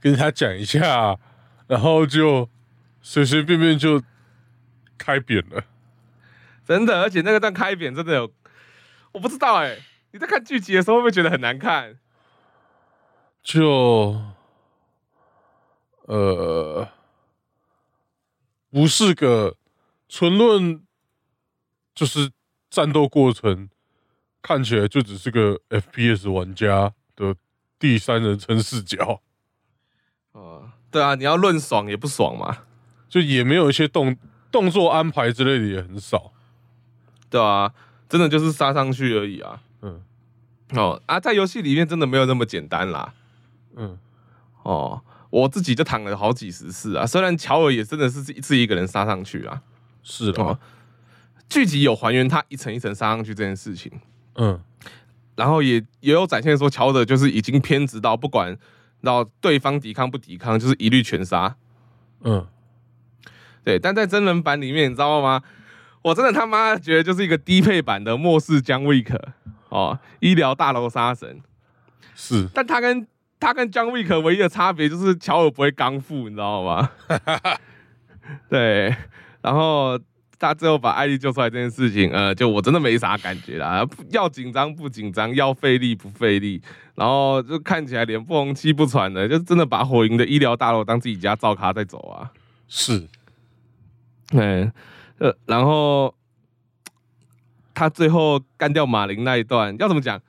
跟他讲一下，然后就随随便便就开扁了。真的，而且那个段开扁真的有，我不知道哎、你在看剧集的时候会不会觉得很难看？就呃，不是个纯论，就是战斗过程看起来就只是个 FPS 玩家的第三人称视角，哦，对啊，你要论爽也不爽嘛，就也没有一些动动作安排之类的也很少。对啊，真的就是杀上去而已啊。嗯哦啊，在游戏里面真的没有那么简单啦。嗯，哦，我自己就躺了好几十次啊，虽然乔尔也真的是自己一个人杀上去啊。是的，哦，剧集有还原他一层一层杀上去这件事情。嗯然后也也有展现说乔德就是已经偏执到不管到对方抵抗不抵抗，就是一律全杀。嗯，对，但在真人版里面，你知道吗？我真的他妈觉得就是一个低配版的末世姜维克哦，医疗大楼杀神。是但他跟他跟姜维克唯一的差别就是乔尔不会刚复，你知道吗？[laughs] 对，然后他最后把艾丽救出来这件事情，呃，就我真的没啥感觉啦，不要紧张不紧张，要费力不费力，然后就看起来脸不红气不喘的，就真的把火影的医疗大楼当自己家造咖在走啊。是，嗯，呃，然后他最后干掉马林那一段，要怎么讲？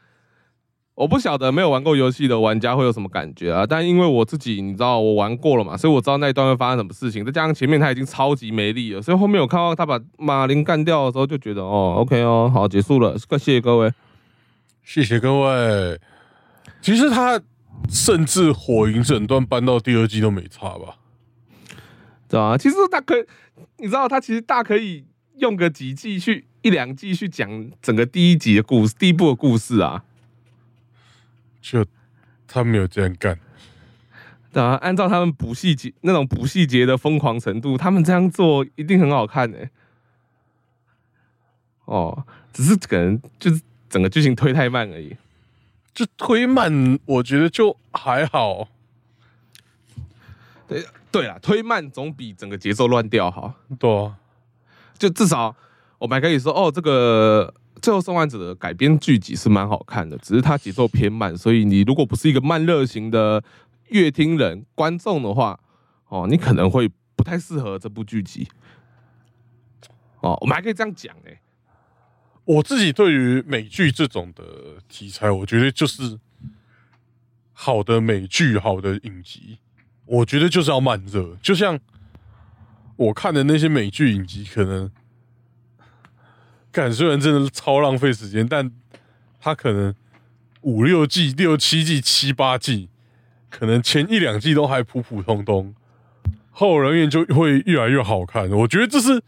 我不晓得没有玩过游戏的玩家会有什么感觉啊，但因为我自己你知道我玩过了嘛，所以我知道那一段会发生什么事情。再加上前面他已经超级没力了，所以后面我看到他把马林干掉的时候，就觉得哦，OK 哦，好结束了，谢谢各位。谢谢各位。其实他甚至火影整段搬到第二季都没差吧？对啊，其实他可以，你知道他其实大可以用个几季去一两季去讲整个第一集的故事，第一部的故事啊。就他没有这样干。对啊，按照他们补细节那种补细节的疯狂程度，他们这样做一定很好看诶、哦，只是可能就是整个剧情推太慢而已。就推慢，我觉得就还好。对对啦，推慢总比整个节奏乱掉好。对啊，就至少我们还可以说，哦，这个《最后生还者》的改编剧集是蛮好看的，只是它节奏偏慢，所以你如果不是一个慢热型的乐听人、观众的话，哦，你可能会不太适合这部剧集。哦，我们还可以这样讲哎、我自己对于美剧这种的题材，我觉得就是好的美剧、好的影集，我觉得就是要慢热。就像我看的那些美剧影集，可能，感虽然真的超浪费时间，但他可能五六季、六七季、七八季，可能前一两季都还普普通通，后人员就会越来越好看。我觉得这是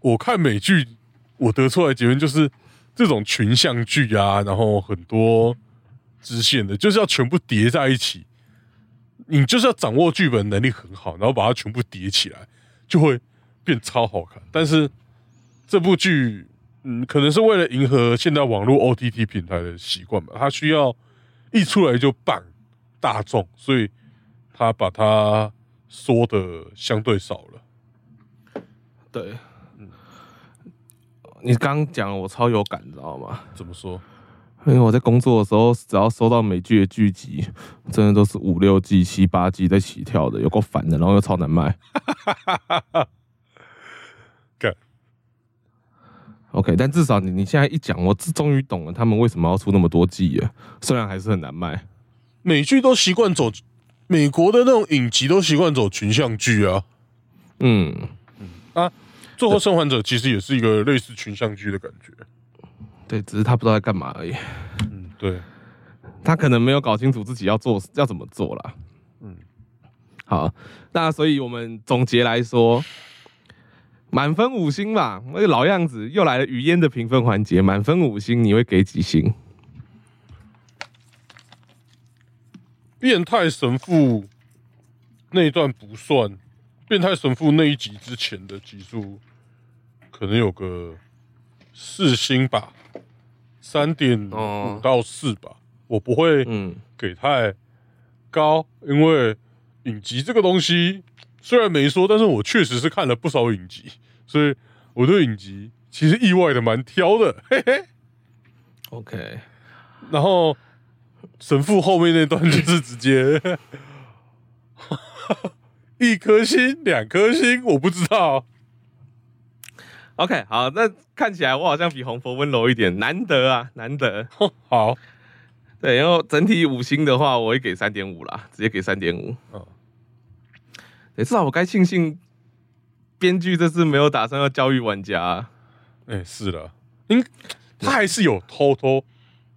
我看美剧我得出来的结论就是，这种群像剧啊，然后很多支线的，就是要全部叠在一起。你就是要掌握剧本能力很好，然后把它全部叠起来，就会变超好看。但是这部剧，嗯，可能是为了迎合现在网络 OTT 平台的习惯吧，它需要一出来就棒大众，所以它把它缩的相对少了。对，嗯，你刚刚讲我超有感，你知道吗？怎么说？因为我在工作的时候，只要收到美剧的剧集，真的都是五六季、七八季在起跳的，有够烦的，然后又超难卖。[laughs] 干 OK，但至少你你现在一讲，我终于懂了他们为什么要出那么多季了，虽然还是很难卖。美剧都习惯走美国的那种影集，都习惯走群像剧啊。嗯啊，最后生还者其实也是一个类似群像剧的感觉。对，只是他不知道在干嘛而已，嗯，对，他可能没有搞清楚自己要做要怎么做啦。嗯嗯，好，那所以我们总结来说，满分五星吧，那个老样子，又来了语嫣的评分环节，满分五星，你会给几星？变态神父那一段不算，变态神父那一集之前的集数可能有个四星吧，三点哦五到四吧，我不会嗯，给太高，因为影集这个东西虽然没说，但是我确实是看了不少影集，所以我对影集其实意外的蛮挑的，嘿嘿。OK，然后神父后面那段 [laughs] 就是直接 [laughs] 一颗星、两颗星，我不知道。OK，好，那看起来我好像比红佛温柔一点，难得啊，难得。[laughs] 好，对，然后整体五星的话，我会给三点五啦，直接给三点五。嗯对，至少我该庆幸编剧这次没有打算要教育玩家啊、哎、是了，因他还是有偷偷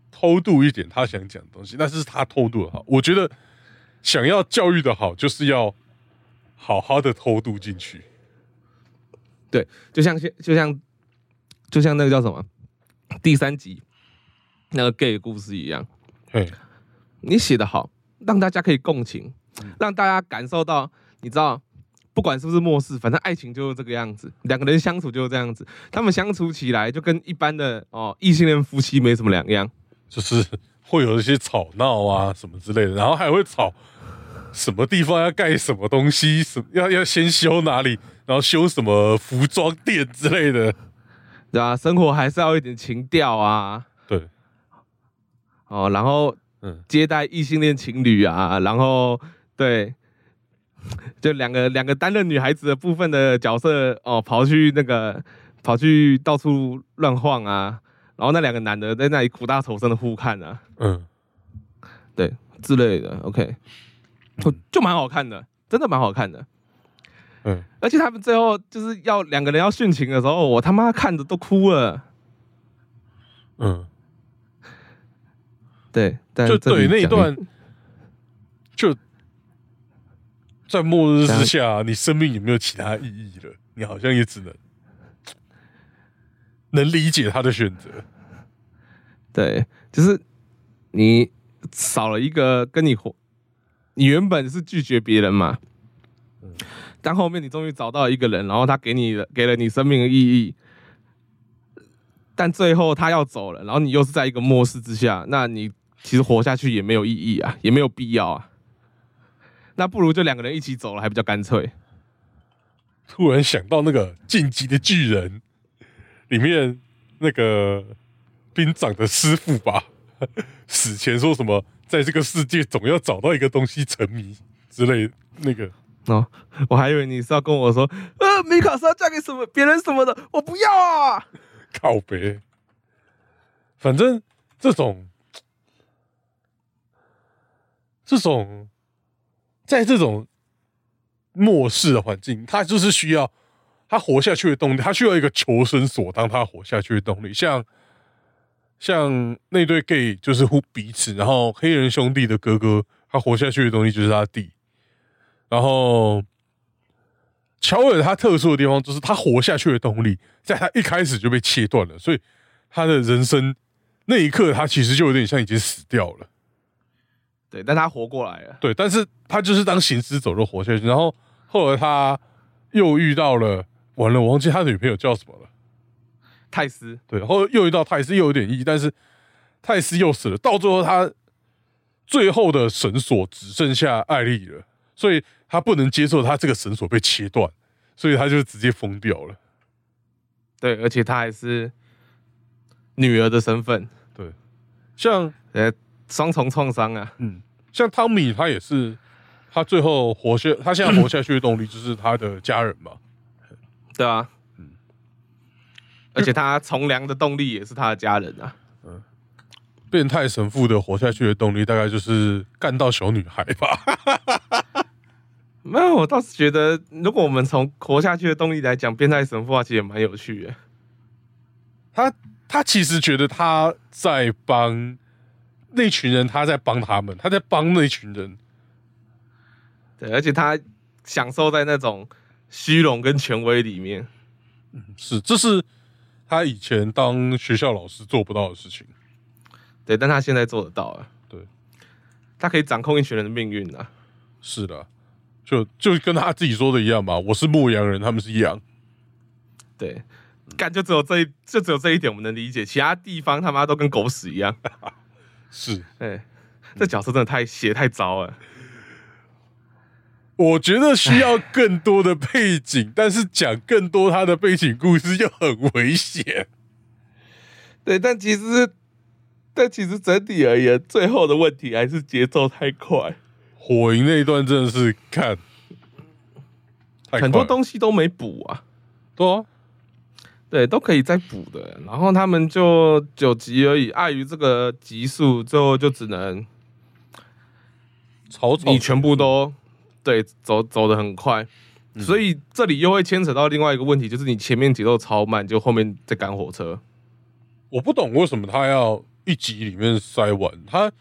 偷渡一点他想讲的东西，但是他偷渡的好，我觉得想要教育的好，就是要好好的偷渡进去。对，就像现就像就像那个叫什么第三集那个 gay 的故事一样，嘿，你写的好，让大家可以共情，让大家感受到，你知道，不管是不是末世，反正爱情就是这个样子，两个人相处就是这样子，他们相处起来就跟一般的哦异性恋夫妻没什么两样。就是会有一些吵闹啊什么之类的，然后还会吵什么地方要盖什么东西，什么要要先修哪里，然后修什么服装店之类的。对吧、生活还是要一点情调啊，对，哦，然后嗯，接待异性恋情侣啊，然后对，[laughs] 就两个两个担任女孩子的部分的角色哦，跑去那个跑去到处乱晃啊，然后那两个男的在那里苦大仇深的互看啊，嗯，对之类的，OK，就就蛮好看的，真的蛮好看的。嗯，而且他们最后就是要两个人要殉情的时候，我他妈看着都哭了。嗯，对，但就对那一段，[laughs] 就在末日之下，你生命有没有其他意义了？你好像也只能能理解他的选择。[laughs] 对，就是你少了一个跟你活，你原本是拒绝别人嘛，但后面你终于找到一个人，然后他给你了给了你生命的意义，但最后他要走了，然后你又是在一个末世之下，那你其实活下去也没有意义啊，也没有必要啊，那不如就两个人一起走了，还比较干脆。突然想到那个《晋级的巨人》里面那个兵长的师傅吧，[laughs] 死前说什么，在这个世界总要找到一个东西沉迷之类那个。哦，我还以为你是要跟我说，呃，米卡是要嫁给什么别人什么的，我不要啊！[laughs] 告别，反正这种这种在这种末世的环境，他就是需要他活下去的动力，他需要一个求生所，当他活下去的动力。像像那对 gay 就是互彼此，然后黑人兄弟的哥哥，他活下去的东西就是他弟。然后乔尔他特殊的地方就是他活下去的动力，在他一开始就被切断了，所以他的人生那一刻，他其实就有点像已经死掉了。对，但他活过来了。对，但是他就是当行尸走肉活下去。然后后来他又遇到了，完了，我忘记他的女朋友叫什么了。泰斯。对，后又遇到泰斯，又有点意，但是泰斯又死了。到最后，他最后的绳索只剩下艾丽了，所以他不能接受他这个绳索被切断，所以他就直接疯掉了。对，而且他还是女儿的身份。对，像呃。双重创伤啊，嗯，像汤米他也是，他最后活下，他现在活下去的动力就是他的家人嘛，对啊，嗯，而且他从良的动力也是他的家人啊，嗯，变态神父的活下去的动力大概就是干到小女孩吧，[laughs] 没有，我倒是觉得，如果我们从活下去的动力来讲，变态神父啊，其实也蛮有趣的，他他其实觉得他在帮。那群人他在帮他们，他在帮那群人，对，而且他享受在那种虚荣跟权威里面。嗯，是，这是他以前当学校老师做不到的事情。对，但他现在做得到了。对，他可以掌控一群人的命运啊。是的，就就跟他自己说的一样嘛，我是牧羊人，他们是羊。对，干就只有这一，就只有这一点我们能理解，其他地方他妈都跟狗屎一样。[laughs] 是，哎，这角色真的太写太糟了。我觉得需要更多的背景，但是讲更多他的背景故事又很危险。对，但其实，但其实整体而言，最后的问题还是节奏太快。火影那一段真的是看很多东西都没补啊，多。对，都可以再补的。然后他们就九集而已，碍于这个集数，最后就只能你全部都对走走的很快，所以这里又会牵扯到另外一个问题，就是你前面节奏超慢，就后面在赶火车。我不懂为什么他要一集里面塞完，他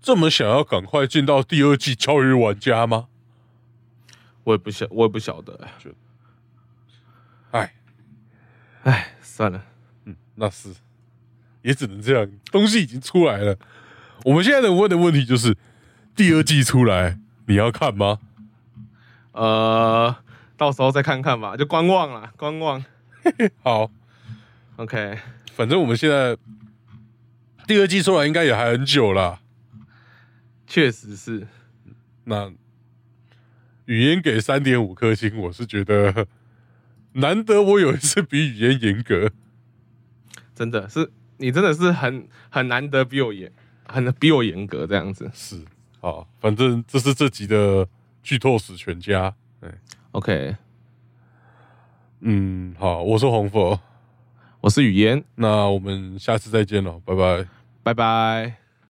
这么想要赶快进到第二季教育玩家吗？我也不晓，我也不晓得。哎。哎，算了，嗯，那是，也只能这样。东西已经出来了，我们现在能问的问题就是，第二季出来你要看吗？呃，到时候再看看吧，就观望了，观望。[laughs] 好，OK，反正我们现在第二季出来应该也还很久了，确实是。那语音给三点五颗星，我是觉得。难得我有一次比语言严格，真的是你真的是很很难得比我严，很比我严格这样子。是啊，反正这是这集的剧透史全家。对，OK，嗯，好，我是红佛，我是语言，那我们下次再见了，拜拜，拜拜。